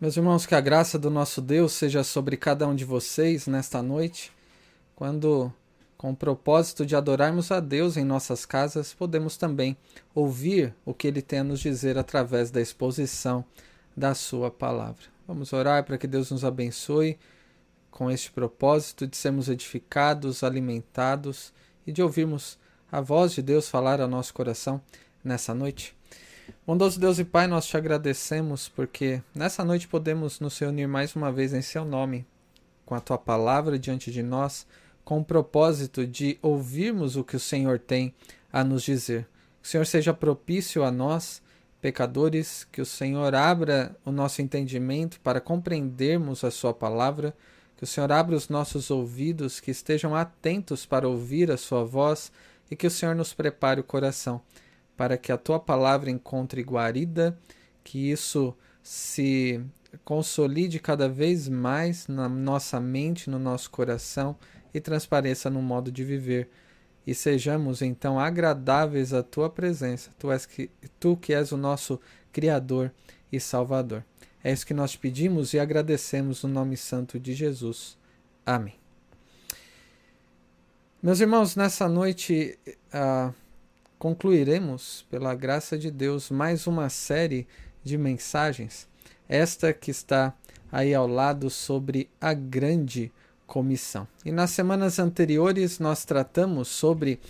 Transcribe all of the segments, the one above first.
Meus irmãos, que a graça do nosso Deus seja sobre cada um de vocês nesta noite, quando, com o propósito de adorarmos a Deus em nossas casas, podemos também ouvir o que Ele tem a nos dizer através da exposição da Sua palavra. Vamos orar para que Deus nos abençoe com este propósito de sermos edificados, alimentados e de ouvirmos a voz de Deus falar ao nosso coração nessa noite. Bondoso Deus e Pai, nós te agradecemos porque nessa noite podemos nos reunir mais uma vez em Seu nome, com a Tua palavra diante de nós, com o propósito de ouvirmos o que o Senhor tem a nos dizer. Que o Senhor seja propício a nós, pecadores, que o Senhor abra o nosso entendimento para compreendermos a Sua palavra, que o Senhor abra os nossos ouvidos, que estejam atentos para ouvir a Sua voz e que o Senhor nos prepare o coração para que a tua palavra encontre guarida, que isso se consolide cada vez mais na nossa mente, no nosso coração e transpareça no modo de viver. E sejamos então agradáveis à tua presença, tu, és que, tu que és o nosso Criador e Salvador. É isso que nós pedimos e agradecemos no nome santo de Jesus. Amém. Meus irmãos, nessa noite. Uh, concluiremos, pela graça de Deus, mais uma série de mensagens. Esta que está aí ao lado sobre a grande comissão. E nas semanas anteriores nós tratamos sobre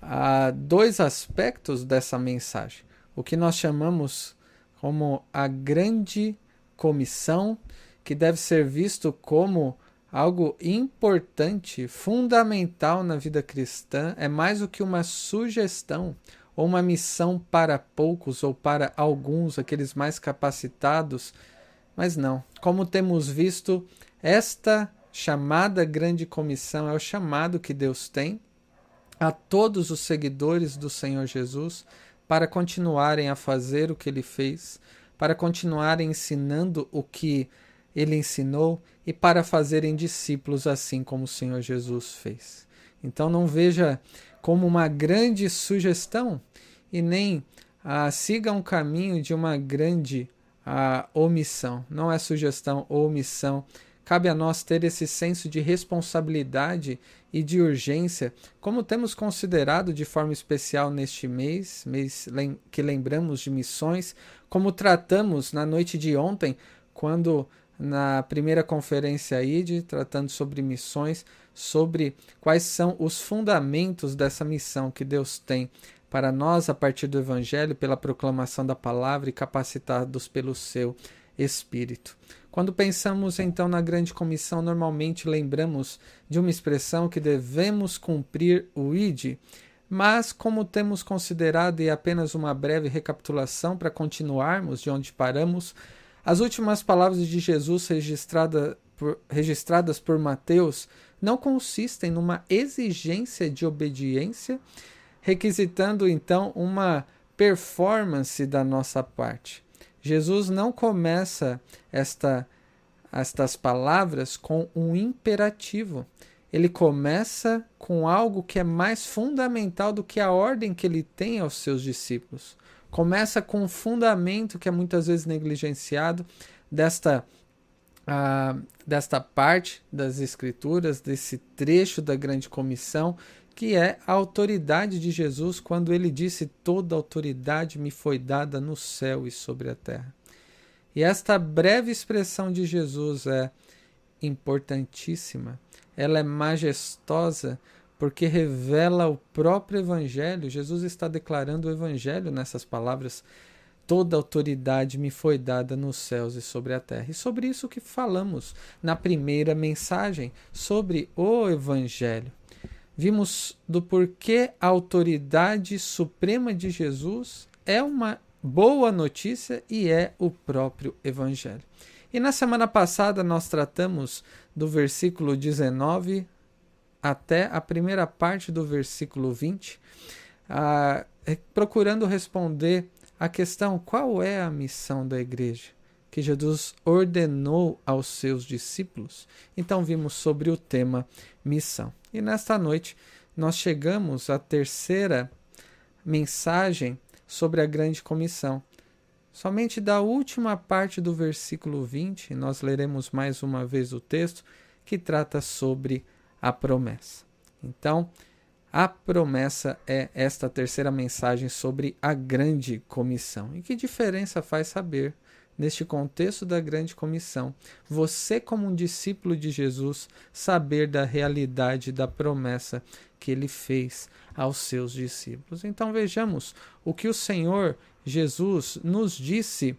ah, dois aspectos dessa mensagem. O que nós chamamos como a grande comissão, que deve ser visto como algo importante, fundamental na vida cristã, é mais do que uma sugestão ou uma missão para poucos ou para alguns, aqueles mais capacitados. Mas não, como temos visto, esta chamada grande comissão é o chamado que Deus tem a todos os seguidores do Senhor Jesus para continuarem a fazer o que ele fez, para continuarem ensinando o que ele ensinou e para fazerem discípulos assim como o Senhor Jesus fez. Então não veja como uma grande sugestão e nem ah, siga um caminho de uma grande ah, omissão. Não é sugestão ou omissão. Cabe a nós ter esse senso de responsabilidade e de urgência, como temos considerado de forma especial neste mês, mês que lembramos de missões, como tratamos na noite de ontem, quando na primeira conferência ID, tratando sobre missões, sobre quais são os fundamentos dessa missão que Deus tem para nós a partir do Evangelho, pela proclamação da palavra e capacitados pelo seu Espírito. Quando pensamos então na grande comissão, normalmente lembramos de uma expressão que devemos cumprir o ID, mas como temos considerado e apenas uma breve recapitulação para continuarmos de onde paramos, as últimas palavras de Jesus registrada por, registradas por Mateus não consistem numa exigência de obediência, requisitando então uma performance da nossa parte. Jesus não começa esta, estas palavras com um imperativo. Ele começa com algo que é mais fundamental do que a ordem que ele tem aos seus discípulos começa com um fundamento que é muitas vezes negligenciado desta, uh, desta parte das Escrituras, desse trecho da grande comissão, que é a autoridade de Jesus quando ele disse: Toda autoridade me foi dada no céu e sobre a terra. E esta breve expressão de Jesus é importantíssima, ela é majestosa porque revela o próprio Evangelho. Jesus está declarando o Evangelho nessas palavras. Toda autoridade me foi dada nos céus e sobre a terra. E sobre isso que falamos na primeira mensagem, sobre o Evangelho. Vimos do porquê a autoridade suprema de Jesus é uma boa notícia e é o próprio Evangelho. E na semana passada nós tratamos do versículo 19 até a primeira parte do versículo 20, ah, procurando responder a questão: qual é a missão da igreja? Que Jesus ordenou aos seus discípulos. Então, vimos sobre o tema missão. E nesta noite, nós chegamos à terceira mensagem sobre a grande comissão. Somente da última parte do versículo 20, nós leremos mais uma vez o texto que trata sobre a promessa. Então, a promessa é esta terceira mensagem sobre a grande comissão. E que diferença faz saber, neste contexto da grande comissão, você, como um discípulo de Jesus, saber da realidade da promessa que ele fez aos seus discípulos? Então, vejamos o que o Senhor Jesus nos disse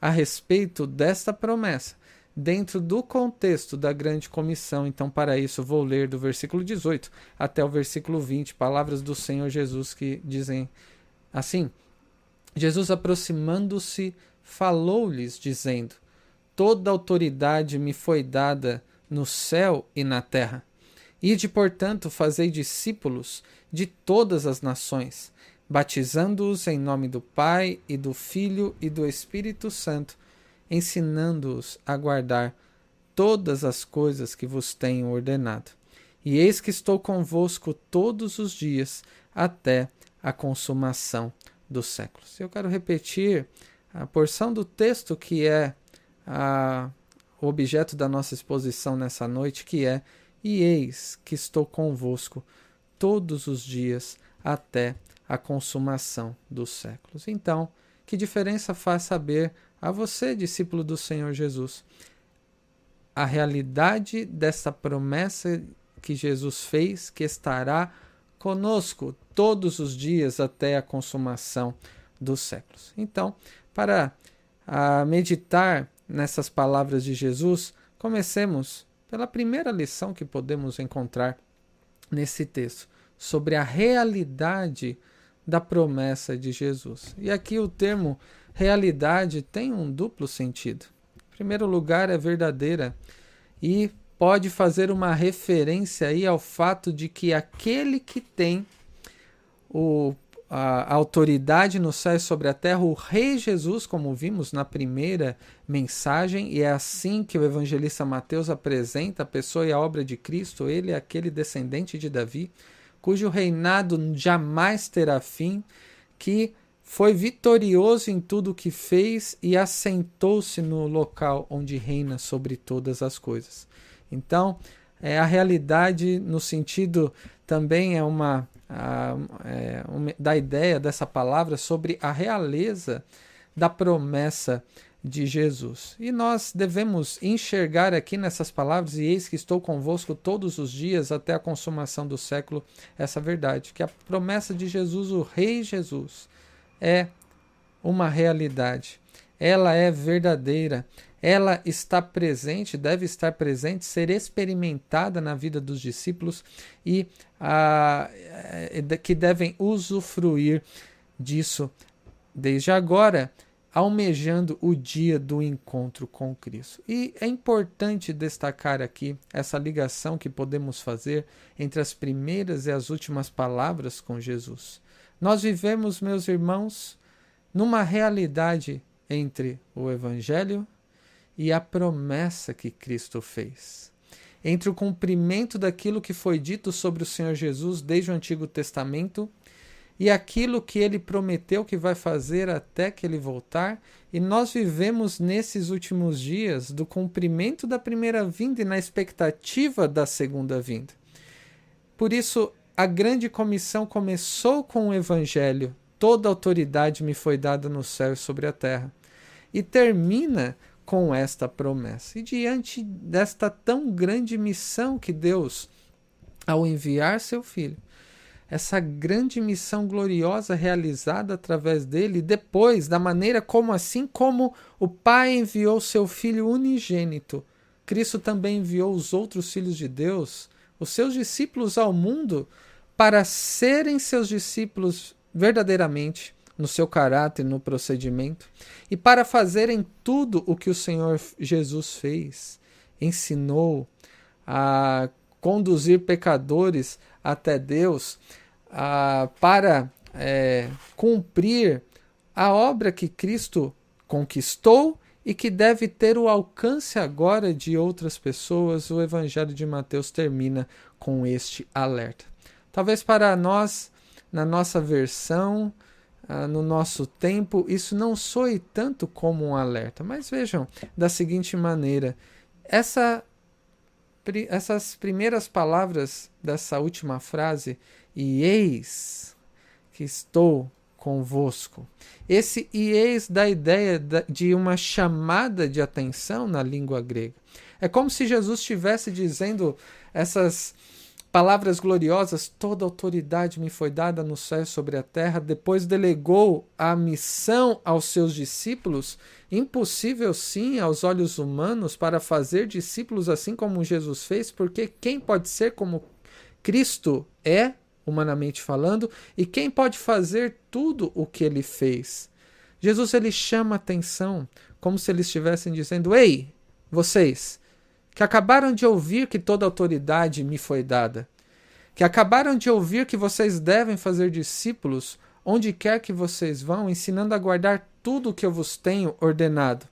a respeito desta promessa, dentro do contexto da grande comissão. Então, para isso, vou ler do versículo 18 até o versículo 20, palavras do Senhor Jesus que dizem assim: Jesus, aproximando-se, falou-lhes, dizendo: Toda autoridade me foi dada no céu e na terra. Ide, portanto, fazei discípulos de todas as nações batizando-os em nome do Pai e do Filho e do Espírito Santo, ensinando-os a guardar todas as coisas que vos tenho ordenado. E eis que estou convosco todos os dias até a consumação dos séculos. Eu quero repetir a porção do texto que é a, o objeto da nossa exposição nessa noite, que é: E eis que estou convosco todos os dias até a consumação dos séculos. Então, que diferença faz saber a você, discípulo do Senhor Jesus, a realidade dessa promessa que Jesus fez, que estará conosco todos os dias até a consumação dos séculos. Então, para a meditar nessas palavras de Jesus, comecemos pela primeira lição que podemos encontrar nesse texto sobre a realidade da promessa de Jesus. E aqui o termo realidade tem um duplo sentido. Em primeiro lugar, é verdadeira e pode fazer uma referência aí ao fato de que aquele que tem o, a, a autoridade no céu e sobre a terra, o Rei Jesus, como vimos na primeira mensagem, e é assim que o evangelista Mateus apresenta a pessoa e a obra de Cristo, ele é aquele descendente de Davi cujo reinado jamais terá fim, que foi vitorioso em tudo o que fez e assentou-se no local onde reina sobre todas as coisas. Então, é, a realidade, no sentido também é uma, a, é, uma da ideia dessa palavra sobre a realeza da promessa de Jesus. E nós devemos enxergar aqui nessas palavras, e eis que estou convosco todos os dias até a consumação do século, essa verdade, que a promessa de Jesus, o Rei Jesus, é uma realidade. Ela é verdadeira, ela está presente, deve estar presente, ser experimentada na vida dos discípulos e a, que devem usufruir disso desde agora almejando o dia do encontro com Cristo. E é importante destacar aqui essa ligação que podemos fazer entre as primeiras e as últimas palavras com Jesus. Nós vivemos, meus irmãos, numa realidade entre o Evangelho e a promessa que Cristo fez. Entre o cumprimento daquilo que foi dito sobre o Senhor Jesus desde o Antigo Testamento e aquilo que ele prometeu que vai fazer até que ele voltar, e nós vivemos nesses últimos dias do cumprimento da primeira vinda e na expectativa da segunda vinda. Por isso, a grande comissão começou com o evangelho: toda autoridade me foi dada no céu e sobre a terra, e termina com esta promessa. E diante desta tão grande missão que Deus, ao enviar seu filho, essa grande missão gloriosa realizada através dele, depois, da maneira como, assim como o Pai enviou seu Filho unigênito, Cristo também enviou os outros filhos de Deus, os seus discípulos ao mundo, para serem seus discípulos verdadeiramente, no seu caráter, no procedimento, e para fazerem tudo o que o Senhor Jesus fez, ensinou a conduzir pecadores até Deus ah, para é, cumprir a obra que Cristo conquistou e que deve ter o alcance agora de outras pessoas, o Evangelho de Mateus termina com este alerta. Talvez para nós, na nossa versão, ah, no nosso tempo, isso não soe tanto como um alerta. Mas vejam da seguinte maneira: essa, essas primeiras palavras dessa última frase, e eis que estou convosco. Esse e eis dá a ideia de uma chamada de atenção na língua grega. É como se Jesus estivesse dizendo essas palavras gloriosas: toda autoridade me foi dada no céu e sobre a terra. Depois delegou a missão aos seus discípulos, impossível sim aos olhos humanos para fazer discípulos assim como Jesus fez, porque quem pode ser como Cristo é humanamente falando, e quem pode fazer tudo o que ele fez. Jesus ele chama atenção, como se eles estivessem dizendo: "Ei, vocês que acabaram de ouvir que toda autoridade me foi dada, que acabaram de ouvir que vocês devem fazer discípulos onde quer que vocês vão, ensinando a guardar tudo o que eu vos tenho ordenado.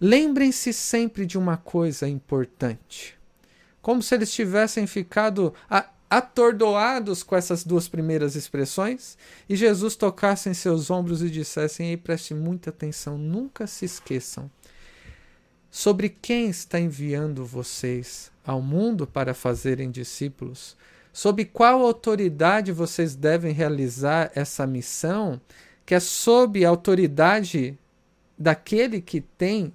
Lembrem-se sempre de uma coisa importante. Como se eles tivessem ficado atordoados com essas duas primeiras expressões, e Jesus tocasse em seus ombros e dissesse: Ei, preste muita atenção, nunca se esqueçam sobre quem está enviando vocês ao mundo para fazerem discípulos, sob qual autoridade vocês devem realizar essa missão, que é sob a autoridade daquele que tem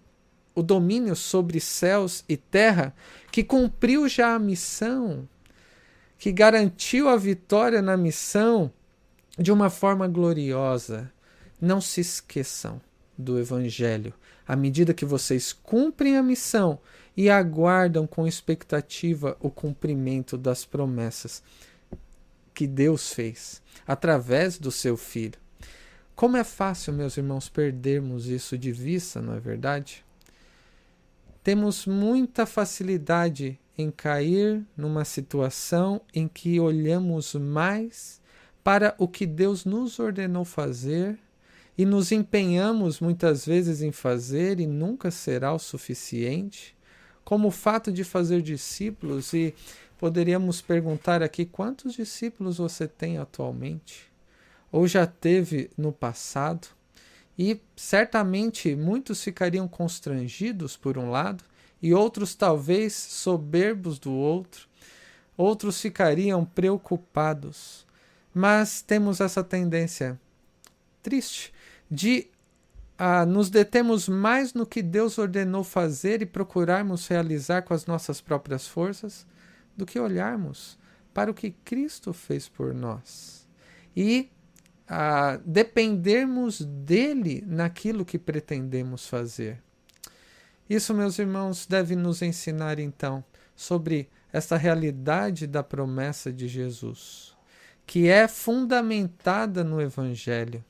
o domínio sobre céus e terra, que cumpriu já a missão que garantiu a vitória na missão de uma forma gloriosa. Não se esqueçam do Evangelho. À medida que vocês cumprem a missão e aguardam com expectativa o cumprimento das promessas que Deus fez através do seu Filho. Como é fácil, meus irmãos, perdermos isso de vista, não é verdade? Temos muita facilidade em cair numa situação em que olhamos mais para o que Deus nos ordenou fazer e nos empenhamos muitas vezes em fazer e nunca será o suficiente, como o fato de fazer discípulos e poderíamos perguntar aqui quantos discípulos você tem atualmente ou já teve no passado? E certamente muitos ficariam constrangidos por um lado e outros talvez soberbos do outro, outros ficariam preocupados. Mas temos essa tendência triste de ah, nos detemos mais no que Deus ordenou fazer e procurarmos realizar com as nossas próprias forças do que olharmos para o que Cristo fez por nós e ah, dependermos dele naquilo que pretendemos fazer. Isso, meus irmãos, deve nos ensinar então sobre esta realidade da promessa de Jesus, que é fundamentada no Evangelho,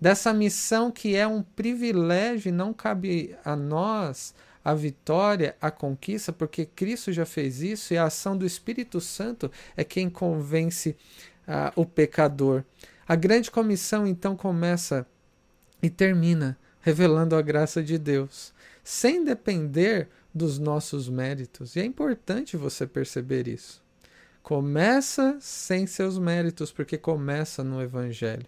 dessa missão que é um privilégio e não cabe a nós a vitória, a conquista, porque Cristo já fez isso e a ação do Espírito Santo é quem convence uh, o pecador. A grande comissão então começa e termina revelando a graça de Deus sem depender dos nossos méritos. E é importante você perceber isso. Começa sem seus méritos, porque começa no Evangelho.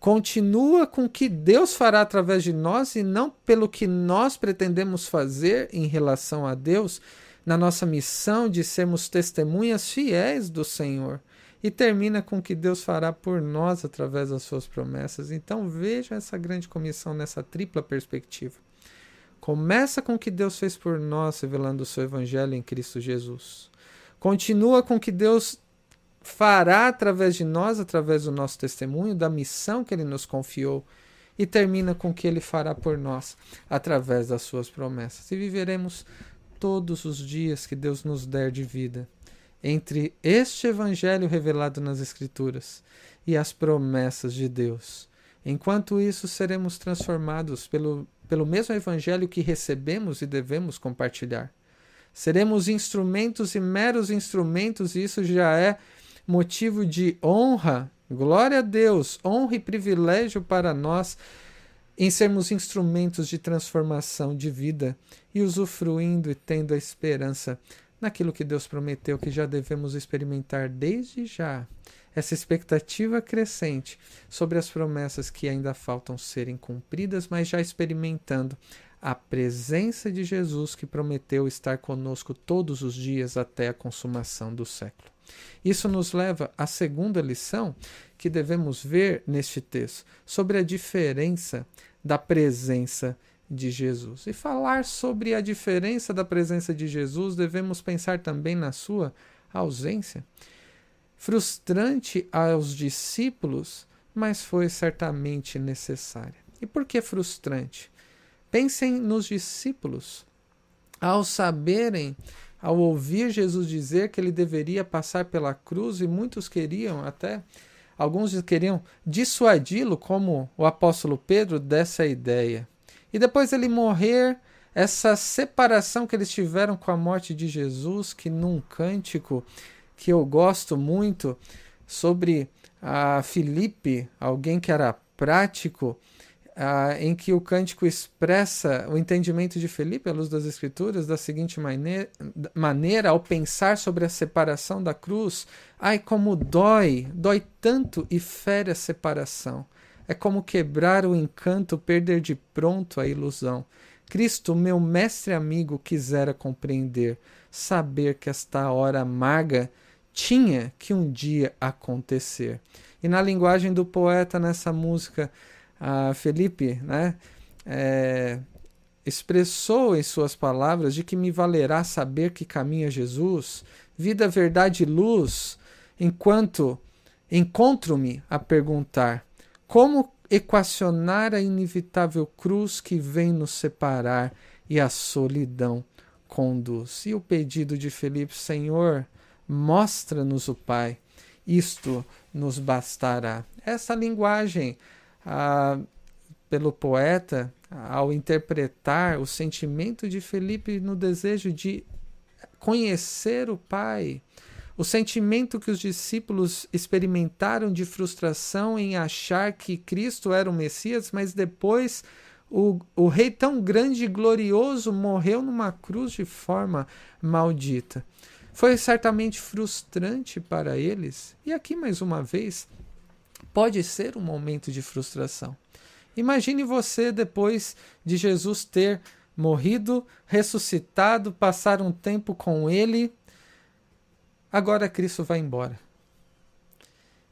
Continua com o que Deus fará através de nós e não pelo que nós pretendemos fazer em relação a Deus, na nossa missão de sermos testemunhas fiéis do Senhor. E termina com o que Deus fará por nós através das suas promessas. Então veja essa grande comissão nessa tripla perspectiva. Começa com o que Deus fez por nós, revelando o seu evangelho em Cristo Jesus. Continua com o que Deus fará através de nós, através do nosso testemunho, da missão que ele nos confiou, e termina com o que ele fará por nós, através das suas promessas. E viveremos todos os dias que Deus nos der de vida, entre este evangelho revelado nas Escrituras e as promessas de Deus. Enquanto isso, seremos transformados pelo pelo mesmo evangelho que recebemos e devemos compartilhar. Seremos instrumentos e meros instrumentos, e isso já é motivo de honra, glória a Deus, honra e privilégio para nós em sermos instrumentos de transformação de vida e usufruindo e tendo a esperança naquilo que Deus prometeu que já devemos experimentar desde já essa expectativa crescente sobre as promessas que ainda faltam serem cumpridas, mas já experimentando a presença de Jesus que prometeu estar conosco todos os dias até a consumação do século. Isso nos leva à segunda lição que devemos ver neste texto, sobre a diferença da presença de Jesus. E falar sobre a diferença da presença de Jesus, devemos pensar também na sua ausência. Frustrante aos discípulos, mas foi certamente necessária. E por que frustrante? Pensem nos discípulos. Ao saberem, ao ouvir Jesus dizer que ele deveria passar pela cruz, e muitos queriam até, alguns queriam dissuadi-lo, como o apóstolo Pedro, dessa ideia. E depois ele morrer, essa separação que eles tiveram com a morte de Jesus, que num cântico que eu gosto muito sobre a Filipe, alguém que era prático, ah, em que o cântico expressa o entendimento de Felipe à luz das Escrituras da seguinte maneira, maneira, ao pensar sobre a separação da cruz: ai, como dói, dói tanto e fere a separação. É como quebrar o encanto, perder de pronto a ilusão. Cristo, meu mestre amigo, quisera compreender, saber que esta hora amarga tinha que um dia acontecer. E na linguagem do poeta nessa música, a Felipe, né, é, expressou em suas palavras de que me valerá saber que caminha Jesus, vida, verdade e luz, enquanto encontro-me a perguntar como equacionar a inevitável cruz que vem nos separar e a solidão conduz. E o pedido de Felipe, Senhor, mostra-nos o Pai, isto nos bastará. Essa linguagem ah, pelo poeta ao interpretar o sentimento de Felipe no desejo de conhecer o Pai, o sentimento que os discípulos experimentaram de frustração em achar que Cristo era o Messias, mas depois o, o rei tão grande e glorioso morreu numa cruz de forma maldita. Foi certamente frustrante para eles, e aqui mais uma vez pode ser um momento de frustração. Imagine você depois de Jesus ter morrido, ressuscitado, passar um tempo com ele. Agora Cristo vai embora.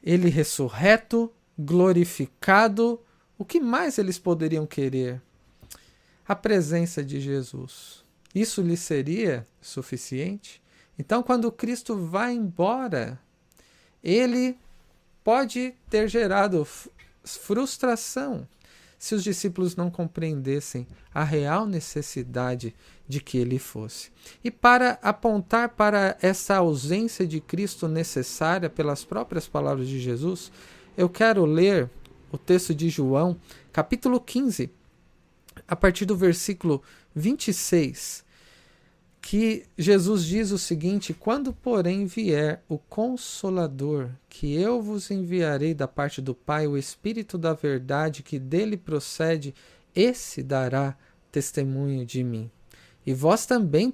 Ele ressurreto, glorificado, o que mais eles poderiam querer? A presença de Jesus. Isso lhe seria suficiente? Então, quando Cristo vai embora, ele pode ter gerado frustração se os discípulos não compreendessem a real necessidade de que ele fosse. E para apontar para essa ausência de Cristo necessária pelas próprias palavras de Jesus, eu quero ler o texto de João, capítulo 15, a partir do versículo 26, que Jesus diz o seguinte: Quando, porém, vier o Consolador, que eu vos enviarei da parte do Pai, o Espírito da Verdade que dele procede, esse dará testemunho de mim. E vós também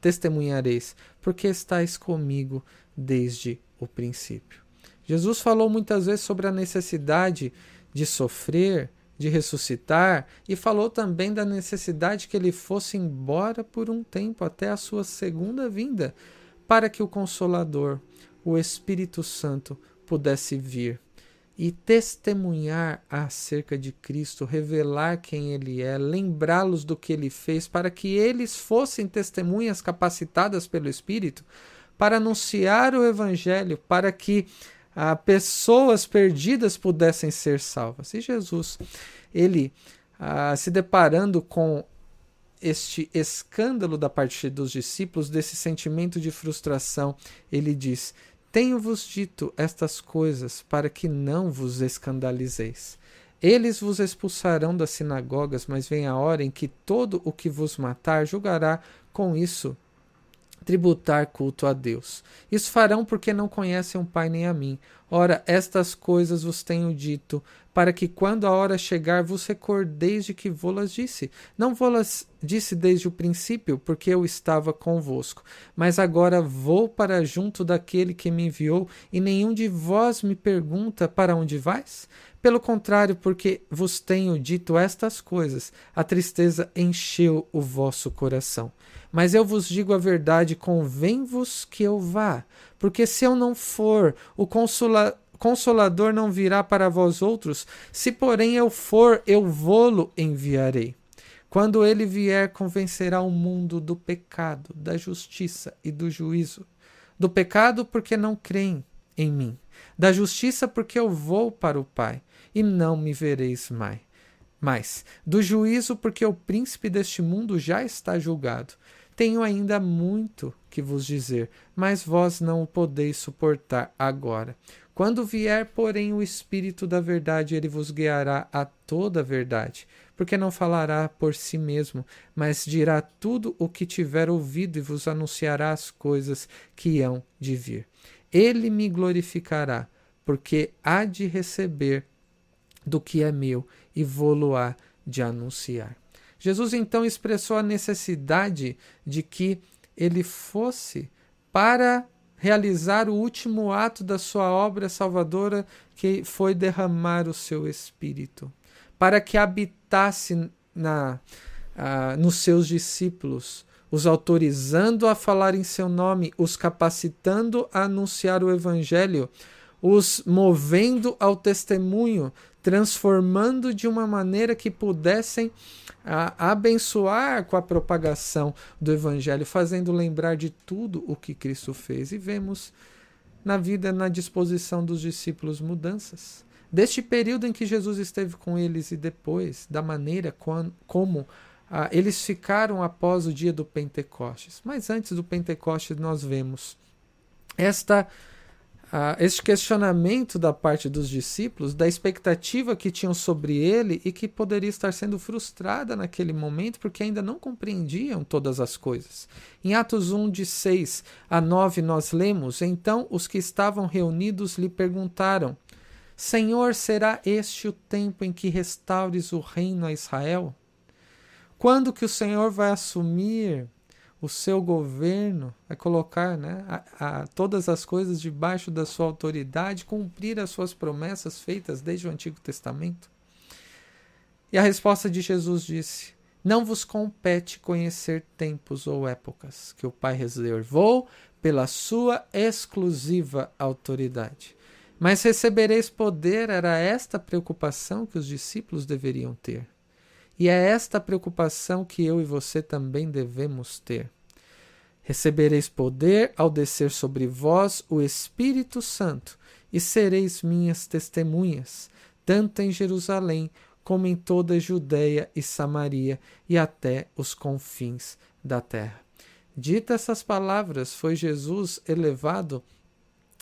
testemunhareis, porque estáis comigo desde o princípio. Jesus falou muitas vezes sobre a necessidade de sofrer, de ressuscitar e falou também da necessidade que ele fosse embora por um tempo até a sua segunda vinda, para que o Consolador, o Espírito Santo, pudesse vir e testemunhar acerca de Cristo, revelar quem ele é, lembrá-los do que ele fez, para que eles fossem testemunhas capacitadas pelo Espírito para anunciar o Evangelho, para que a pessoas perdidas pudessem ser salvas. E Jesus, ele ah, se deparando com este escândalo da parte dos discípulos, desse sentimento de frustração, ele diz: Tenho-vos dito estas coisas para que não vos escandalizeis. Eles vos expulsarão das sinagogas, mas vem a hora em que todo o que vos matar julgará com isso tributar culto a Deus. Isso farão porque não conhecem o Pai nem a mim. Ora, estas coisas vos tenho dito, para que quando a hora chegar vos recordeis de que vô-las disse. Não vô-las disse desde o princípio, porque eu estava convosco. Mas agora vou para junto daquele que me enviou, e nenhum de vós me pergunta para onde vais? Pelo contrário, porque vos tenho dito estas coisas, a tristeza encheu o vosso coração. Mas eu vos digo a verdade, convém-vos que eu vá, porque se eu não for, o consolador Consolador não virá para vós outros, se porém eu for, eu vou-lo enviarei. Quando ele vier, convencerá o mundo do pecado, da justiça e do juízo. Do pecado, porque não creem em mim. Da justiça, porque eu vou para o Pai, e não me vereis mais. Mas do juízo, porque o príncipe deste mundo já está julgado. Tenho ainda muito que vos dizer, mas vós não o podeis suportar agora. Quando vier, porém, o Espírito da Verdade, ele vos guiará a toda a verdade, porque não falará por si mesmo, mas dirá tudo o que tiver ouvido e vos anunciará as coisas que hão de vir. Ele me glorificará, porque há de receber do que é meu e vou-lo-á de anunciar. Jesus então expressou a necessidade de que ele fosse para realizar o último ato da sua obra salvadora, que foi derramar o seu espírito, para que habitasse na, uh, nos seus discípulos, os autorizando a falar em seu nome, os capacitando a anunciar o evangelho, os movendo ao testemunho, transformando de uma maneira que pudessem a abençoar com a propagação do Evangelho, fazendo lembrar de tudo o que Cristo fez. E vemos na vida, na disposição dos discípulos, mudanças. Deste período em que Jesus esteve com eles e depois, da maneira como ah, eles ficaram após o dia do Pentecostes. Mas antes do Pentecostes, nós vemos esta este questionamento da parte dos discípulos, da expectativa que tinham sobre ele e que poderia estar sendo frustrada naquele momento porque ainda não compreendiam todas as coisas. Em Atos 1, de 6 a 9, nós lemos: Então os que estavam reunidos lhe perguntaram: Senhor, será este o tempo em que restaures o reino a Israel? Quando que o Senhor vai assumir o seu governo, é colocar né, a, a, todas as coisas debaixo da sua autoridade, cumprir as suas promessas feitas desde o Antigo Testamento? E a resposta de Jesus disse: Não vos compete conhecer tempos ou épocas que o Pai reservou pela sua exclusiva autoridade. Mas recebereis poder, era esta a preocupação que os discípulos deveriam ter. E é esta preocupação que eu e você também devemos ter. Recebereis poder ao descer sobre vós o Espírito Santo, e sereis minhas testemunhas, tanto em Jerusalém como em toda a Judéia e Samaria e até os confins da terra. Dita essas palavras, foi Jesus elevado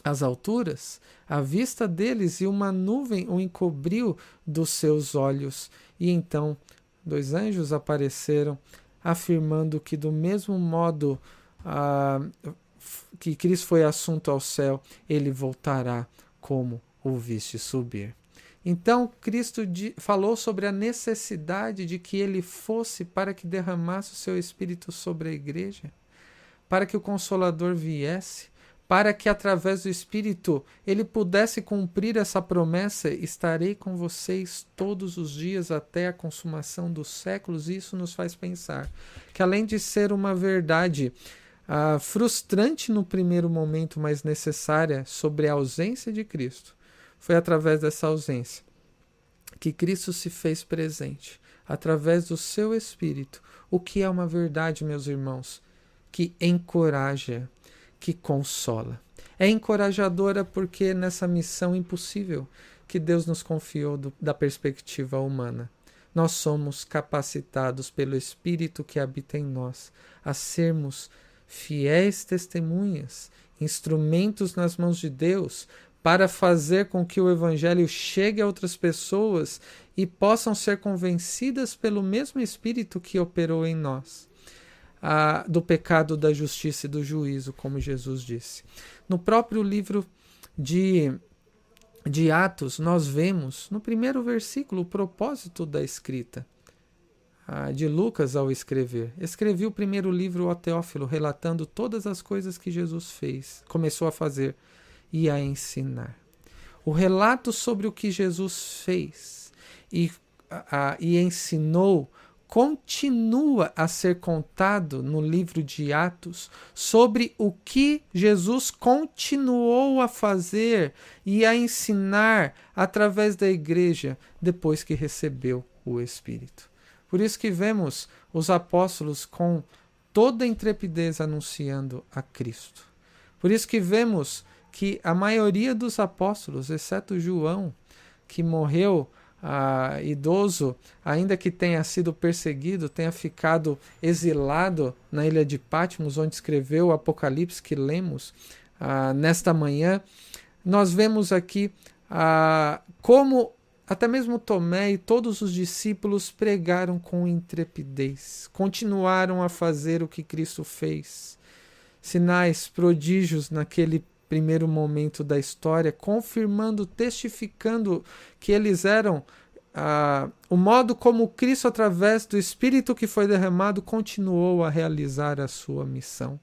às alturas, à vista deles, e uma nuvem o encobriu dos seus olhos. E então dois anjos apareceram, afirmando que, do mesmo modo ah, que Cristo foi assunto ao céu, ele voltará como o viste subir. Então, Cristo falou sobre a necessidade de que ele fosse para que derramasse o seu Espírito sobre a igreja, para que o Consolador viesse, para que através do Espírito ele pudesse cumprir essa promessa: estarei com vocês todos os dias até a consumação dos séculos. Isso nos faz pensar que, além de ser uma verdade uh, frustrante no primeiro momento, mas necessária sobre a ausência de Cristo, foi através dessa ausência que Cristo se fez presente, através do seu Espírito, o que é uma verdade, meus irmãos, que encoraja que consola. É encorajadora porque nessa missão impossível que Deus nos confiou do, da perspectiva humana, nós somos capacitados pelo Espírito que habita em nós a sermos fiéis testemunhas, instrumentos nas mãos de Deus para fazer com que o Evangelho chegue a outras pessoas e possam ser convencidas pelo mesmo Espírito que operou em nós a, do pecado, da justiça e do juízo, como Jesus disse. No próprio livro de de Atos, nós vemos no primeiro versículo o propósito da escrita de Lucas ao escrever. Escrevi o primeiro livro ao Teófilo, relatando todas as coisas que Jesus fez, começou a fazer e a ensinar. O relato sobre o que Jesus fez e, a, e ensinou continua a ser contado no livro de Atos sobre o que Jesus continuou a fazer e a ensinar através da igreja depois que recebeu o Espírito. Por isso que vemos os apóstolos com toda intrepidez anunciando a Cristo. Por isso que vemos que a maioria dos apóstolos, exceto João, que morreu ah, idoso, ainda que tenha sido perseguido, tenha ficado exilado na ilha de Patmos, onde escreveu o Apocalipse que lemos ah, nesta manhã, nós vemos aqui ah, como até mesmo Tomé e todos os discípulos pregaram com intrepidez, continuaram a fazer o que Cristo fez. Sinais, prodígios naquele primeiro momento da história, confirmando, testificando que eles eram ah, o modo como Cristo, através do Espírito que foi derramado, continuou a realizar a sua missão.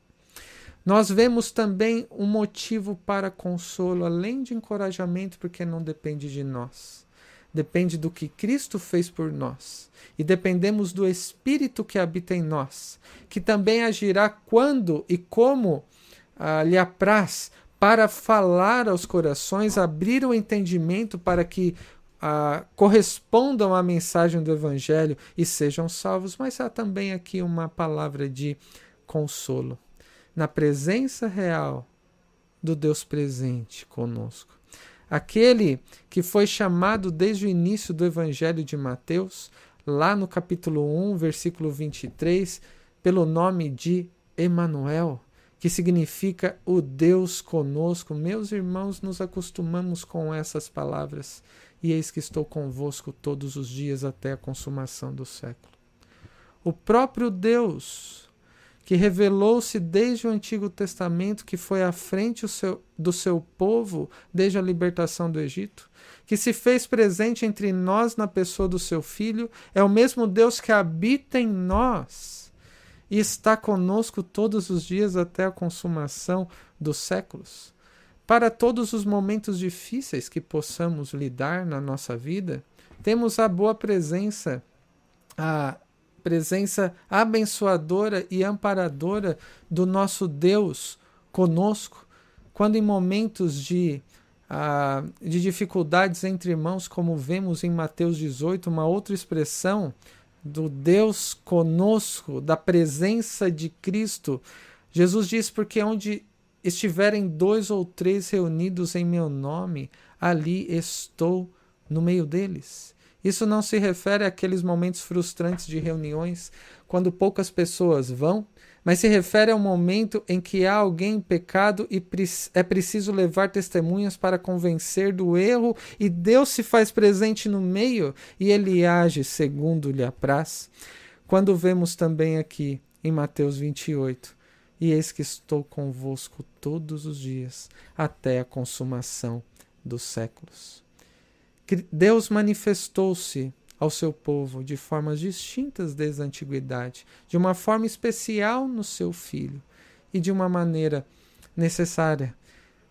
Nós vemos também um motivo para consolo, além de encorajamento, porque não depende de nós. Depende do que Cristo fez por nós. E dependemos do Espírito que habita em nós, que também agirá quando e como ah, lhe apraz para falar aos corações, abrir o entendimento para que ah, correspondam à mensagem do Evangelho e sejam salvos. Mas há também aqui uma palavra de consolo. Na presença real do Deus presente conosco. Aquele que foi chamado desde o início do Evangelho de Mateus, lá no capítulo 1, versículo 23, pelo nome de Emanuel, que significa o Deus conosco. Meus irmãos, nos acostumamos com essas palavras, e eis que estou convosco todos os dias até a consumação do século. O próprio Deus, que revelou-se desde o Antigo Testamento, que foi à frente do seu povo desde a libertação do Egito, que se fez presente entre nós na pessoa do seu Filho, é o mesmo Deus que habita em nós e está conosco todos os dias até a consumação dos séculos. Para todos os momentos difíceis que possamos lidar na nossa vida, temos a boa presença, a presença abençoadora e amparadora do nosso Deus conosco, quando em momentos de, uh, de dificuldades entre irmãos, como vemos em Mateus 18, uma outra expressão do Deus conosco, da presença de Cristo. Jesus diz: Porque onde estiverem dois ou três reunidos em meu nome, ali estou no meio deles. Isso não se refere àqueles momentos frustrantes de reuniões, quando poucas pessoas vão mas se refere ao momento em que há alguém em pecado e é preciso levar testemunhas para convencer do erro, e Deus se faz presente no meio e ele age segundo lhe apraz. Quando vemos também aqui em Mateus 28, e eis que estou convosco todos os dias, até a consumação dos séculos. Deus manifestou-se ao seu povo de formas distintas desde a antiguidade, de uma forma especial no seu filho e de uma maneira necessária,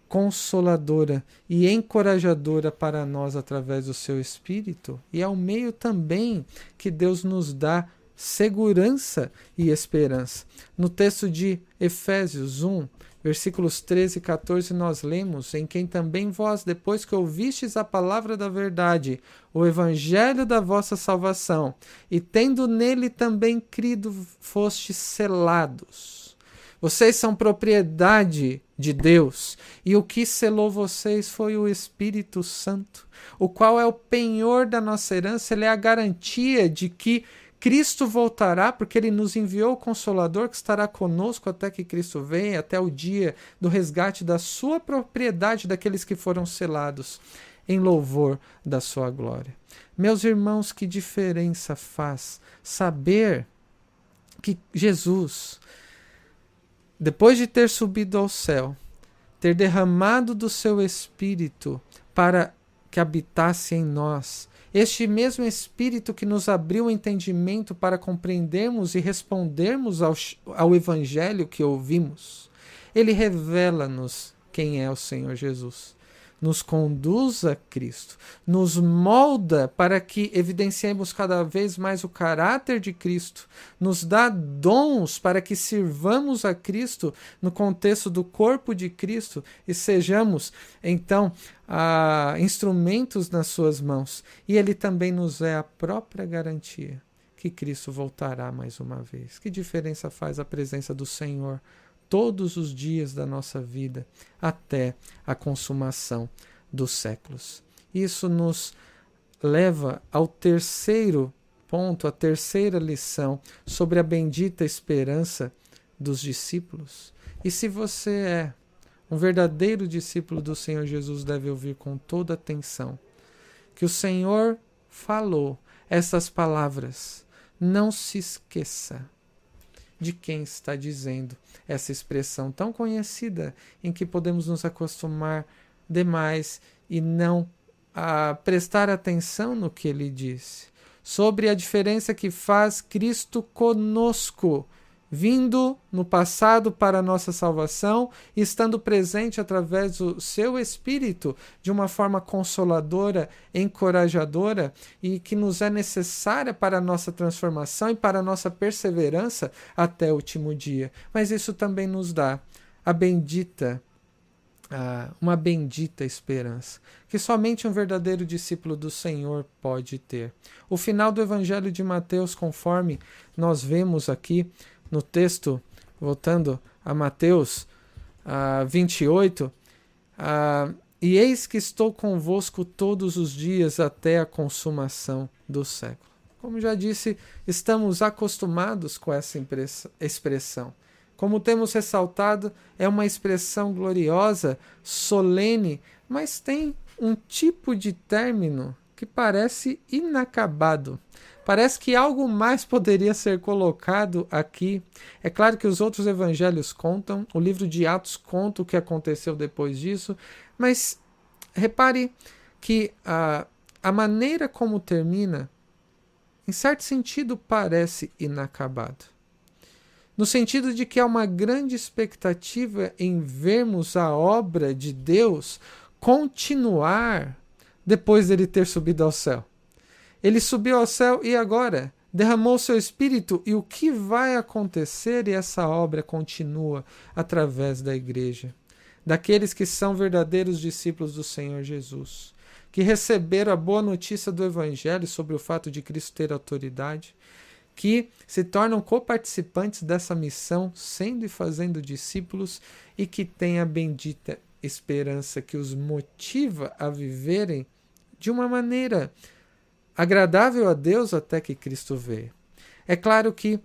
consoladora e encorajadora para nós através do seu espírito, e é o meio também que Deus nos dá segurança e esperança. No texto de Efésios 1, Versículos 13 e 14 nós lemos: Em quem também vós, depois que ouvistes a palavra da verdade, o evangelho da vossa salvação, e tendo nele também crido, fostes selados. Vocês são propriedade de Deus, e o que selou vocês foi o Espírito Santo, o qual é o penhor da nossa herança, ele é a garantia de que Cristo voltará porque ele nos enviou o Consolador que estará conosco até que Cristo venha, até o dia do resgate da sua propriedade daqueles que foram selados em louvor da sua glória. Meus irmãos, que diferença faz saber que Jesus, depois de ter subido ao céu, ter derramado do seu espírito para que habitasse em nós. Este mesmo Espírito que nos abriu o entendimento para compreendermos e respondermos ao, ao Evangelho que ouvimos. Ele revela-nos quem é o Senhor Jesus nos conduz a Cristo, nos molda para que evidenciemos cada vez mais o caráter de Cristo, nos dá dons para que sirvamos a Cristo no contexto do corpo de Cristo e sejamos, então, instrumentos nas Suas mãos. E Ele também nos é a própria garantia que Cristo voltará mais uma vez. Que diferença faz a presença do Senhor? Todos os dias da nossa vida até a consumação dos séculos. Isso nos leva ao terceiro ponto, a terceira lição sobre a bendita esperança dos discípulos. E se você é um verdadeiro discípulo do Senhor Jesus, deve ouvir com toda atenção que o Senhor falou essas palavras. Não se esqueça de quem está dizendo essa expressão tão conhecida em que podemos nos acostumar demais e não a prestar atenção no que ele disse. Sobre a diferença que faz Cristo conosco vindo no passado para a nossa salvação estando presente através do seu Espírito de uma forma consoladora, encorajadora e que nos é necessária para a nossa transformação e para a nossa perseverança até o último dia. Mas isso também nos dá a bendita uma bendita esperança, que somente um verdadeiro discípulo do Senhor pode ter. O final do Evangelho de Mateus, conforme nós vemos aqui, no texto, voltando a Mateus uh, 28, uh, e eis que estou convosco todos os dias até a consumação do século. Como já disse, estamos acostumados com essa expressão. Como temos ressaltado, é uma expressão gloriosa, solene, mas tem um tipo de término que parece inacabado. Parece que algo mais poderia ser colocado aqui. É claro que os outros evangelhos contam, o livro de Atos conta o que aconteceu depois disso, mas repare que a, a maneira como termina, em certo sentido, parece inacabado. No sentido de que há uma grande expectativa em vermos a obra de Deus continuar depois dele ter subido ao céu. Ele subiu ao céu e agora derramou seu espírito, e o que vai acontecer? E essa obra continua através da igreja, daqueles que são verdadeiros discípulos do Senhor Jesus, que receberam a boa notícia do Evangelho sobre o fato de Cristo ter autoridade, que se tornam coparticipantes dessa missão, sendo e fazendo discípulos, e que têm a bendita esperança que os motiva a viverem de uma maneira agradável a Deus até que Cristo veio. É claro que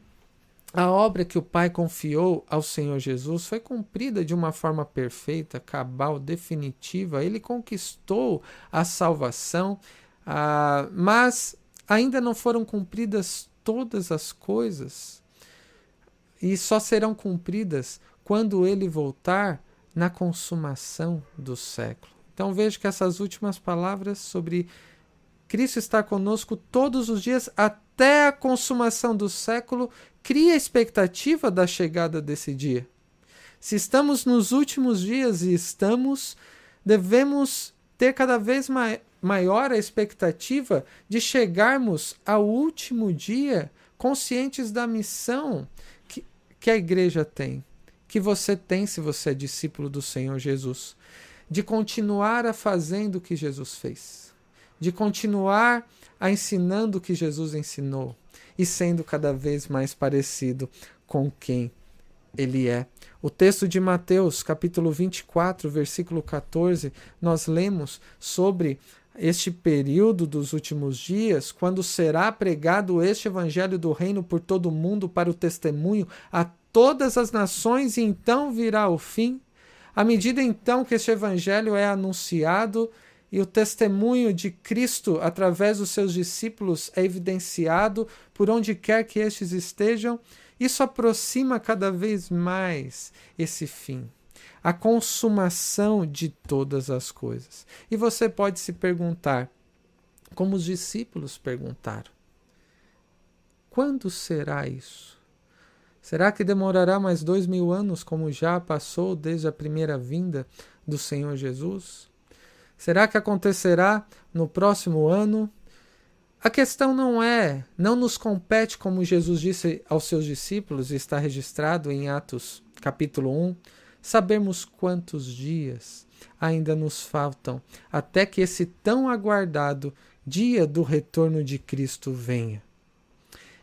a obra que o Pai confiou ao Senhor Jesus foi cumprida de uma forma perfeita, cabal, definitiva. Ele conquistou a salvação, ah, mas ainda não foram cumpridas todas as coisas e só serão cumpridas quando ele voltar na consumação do século. Então veja que essas últimas palavras sobre Cristo está conosco todos os dias até a consumação do século, cria a expectativa da chegada desse dia. Se estamos nos últimos dias e estamos, devemos ter cada vez mai maior a expectativa de chegarmos ao último dia conscientes da missão que, que a igreja tem, que você tem se você é discípulo do Senhor Jesus, de continuar a fazendo o que Jesus fez de continuar a ensinando o que Jesus ensinou e sendo cada vez mais parecido com quem ele é. O texto de Mateus, capítulo 24, versículo 14, nós lemos sobre este período dos últimos dias, quando será pregado este evangelho do reino por todo o mundo para o testemunho a todas as nações, e então virá o fim. À medida então que este evangelho é anunciado, e o testemunho de Cristo através dos seus discípulos é evidenciado por onde quer que estes estejam, isso aproxima cada vez mais esse fim. a consumação de todas as coisas. E você pode se perguntar, como os discípulos perguntaram: quando será isso? Será que demorará mais dois mil anos, como já passou desde a primeira vinda do Senhor Jesus? Será que acontecerá no próximo ano? A questão não é, não nos compete, como Jesus disse aos seus discípulos, e está registrado em Atos capítulo 1, sabermos quantos dias ainda nos faltam até que esse tão aguardado dia do retorno de Cristo venha.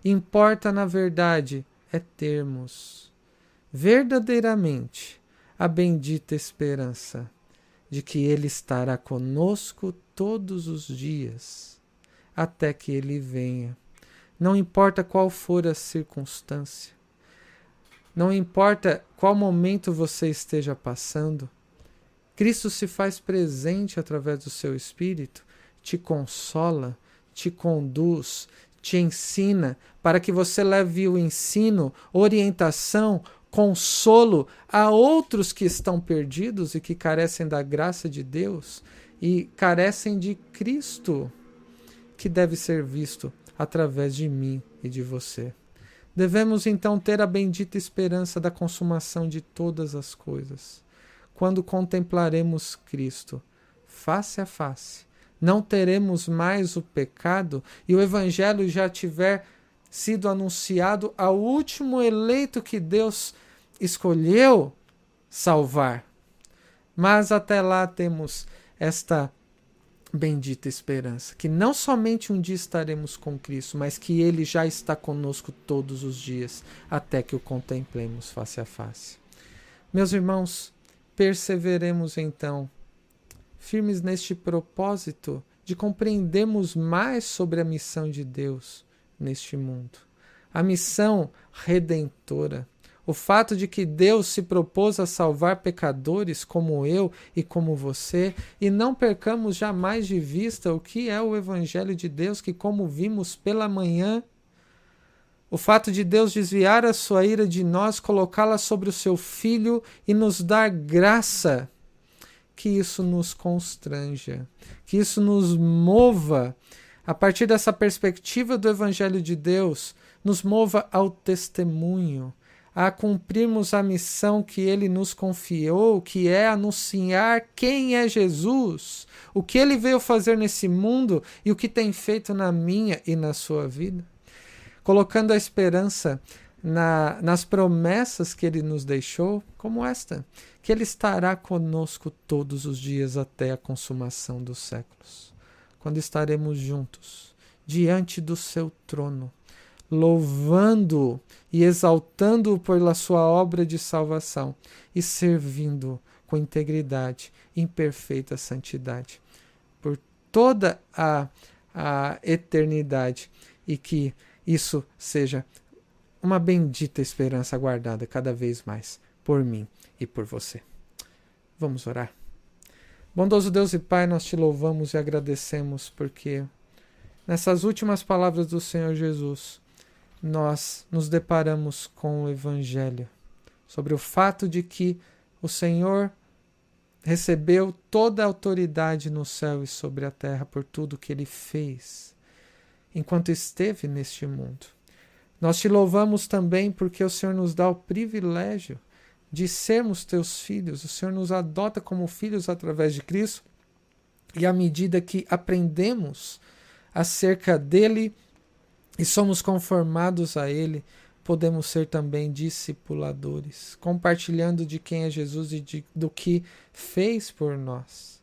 Importa, na verdade, é termos verdadeiramente a bendita esperança de que Ele estará conosco todos os dias, até que Ele venha. Não importa qual for a circunstância, não importa qual momento você esteja passando, Cristo se faz presente através do seu Espírito, te consola, te conduz, te ensina, para que você leve o ensino, orientação, consolo a outros que estão perdidos e que carecem da graça de Deus e carecem de Cristo, que deve ser visto através de mim e de você. Devemos então ter a bendita esperança da consumação de todas as coisas. Quando contemplaremos Cristo face a face, não teremos mais o pecado e o Evangelho já tiver sido anunciado ao último eleito que Deus escolheu salvar. Mas até lá temos esta bendita esperança, que não somente um dia estaremos com Cristo, mas que Ele já está conosco todos os dias, até que o contemplemos face a face. Meus irmãos, perseveremos então, firmes neste propósito de compreendermos mais sobre a missão de Deus neste mundo, a missão redentora o fato de que Deus se propôs a salvar pecadores como eu e como você, e não percamos jamais de vista o que é o Evangelho de Deus, que, como vimos pela manhã, o fato de Deus desviar a sua ira de nós, colocá-la sobre o seu filho e nos dar graça, que isso nos constranja, que isso nos mova, a partir dessa perspectiva do Evangelho de Deus, nos mova ao testemunho, a cumprirmos a missão que ele nos confiou, que é anunciar quem é Jesus, o que ele veio fazer nesse mundo e o que tem feito na minha e na sua vida. Colocando a esperança na, nas promessas que ele nos deixou, como esta, que ele estará conosco todos os dias até a consumação dos séculos, quando estaremos juntos diante do seu trono louvando e exaltando-o pela sua obra de salvação e servindo com integridade, em perfeita santidade, por toda a, a eternidade, e que isso seja uma bendita esperança guardada cada vez mais por mim e por você. Vamos orar. Bondoso Deus e Pai, nós te louvamos e agradecemos porque nessas últimas palavras do Senhor Jesus, nós nos deparamos com o Evangelho, sobre o fato de que o Senhor recebeu toda a autoridade no céu e sobre a terra por tudo que ele fez enquanto esteve neste mundo. Nós te louvamos também porque o Senhor nos dá o privilégio de sermos teus filhos. O Senhor nos adota como filhos através de Cristo. E à medida que aprendemos acerca dele, e somos conformados a Ele, podemos ser também discipuladores, compartilhando de quem é Jesus e de, do que fez por nós.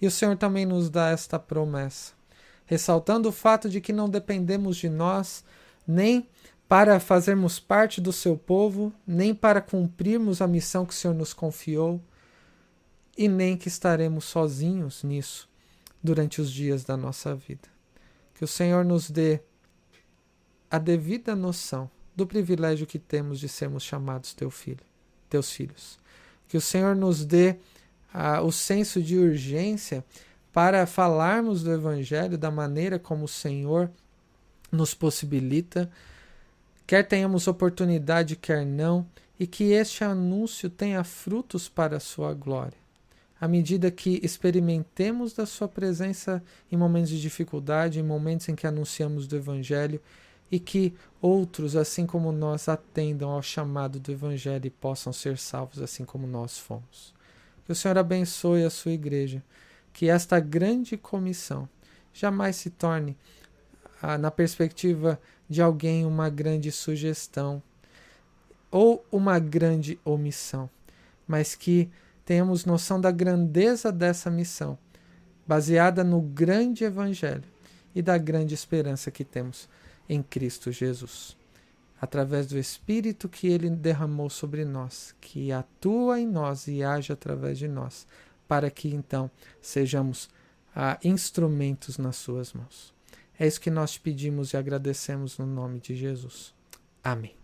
E o Senhor também nos dá esta promessa, ressaltando o fato de que não dependemos de nós, nem para fazermos parte do seu povo, nem para cumprirmos a missão que o Senhor nos confiou, e nem que estaremos sozinhos nisso durante os dias da nossa vida. Que o Senhor nos dê a devida noção do privilégio que temos de sermos chamados teu filho, teus filhos. Que o Senhor nos dê uh, o senso de urgência para falarmos do Evangelho da maneira como o Senhor nos possibilita, quer tenhamos oportunidade, quer não, e que este anúncio tenha frutos para a sua glória. À medida que experimentemos da sua presença em momentos de dificuldade, em momentos em que anunciamos do Evangelho, e que outros, assim como nós, atendam ao chamado do Evangelho e possam ser salvos, assim como nós fomos. Que o Senhor abençoe a sua igreja, que esta grande comissão jamais se torne, ah, na perspectiva de alguém, uma grande sugestão ou uma grande omissão, mas que tenhamos noção da grandeza dessa missão, baseada no grande Evangelho e da grande esperança que temos em Cristo Jesus, através do Espírito que Ele derramou sobre nós, que atua em nós e age através de nós, para que então sejamos ah, instrumentos nas Suas mãos. É isso que nós te pedimos e agradecemos no nome de Jesus. Amém.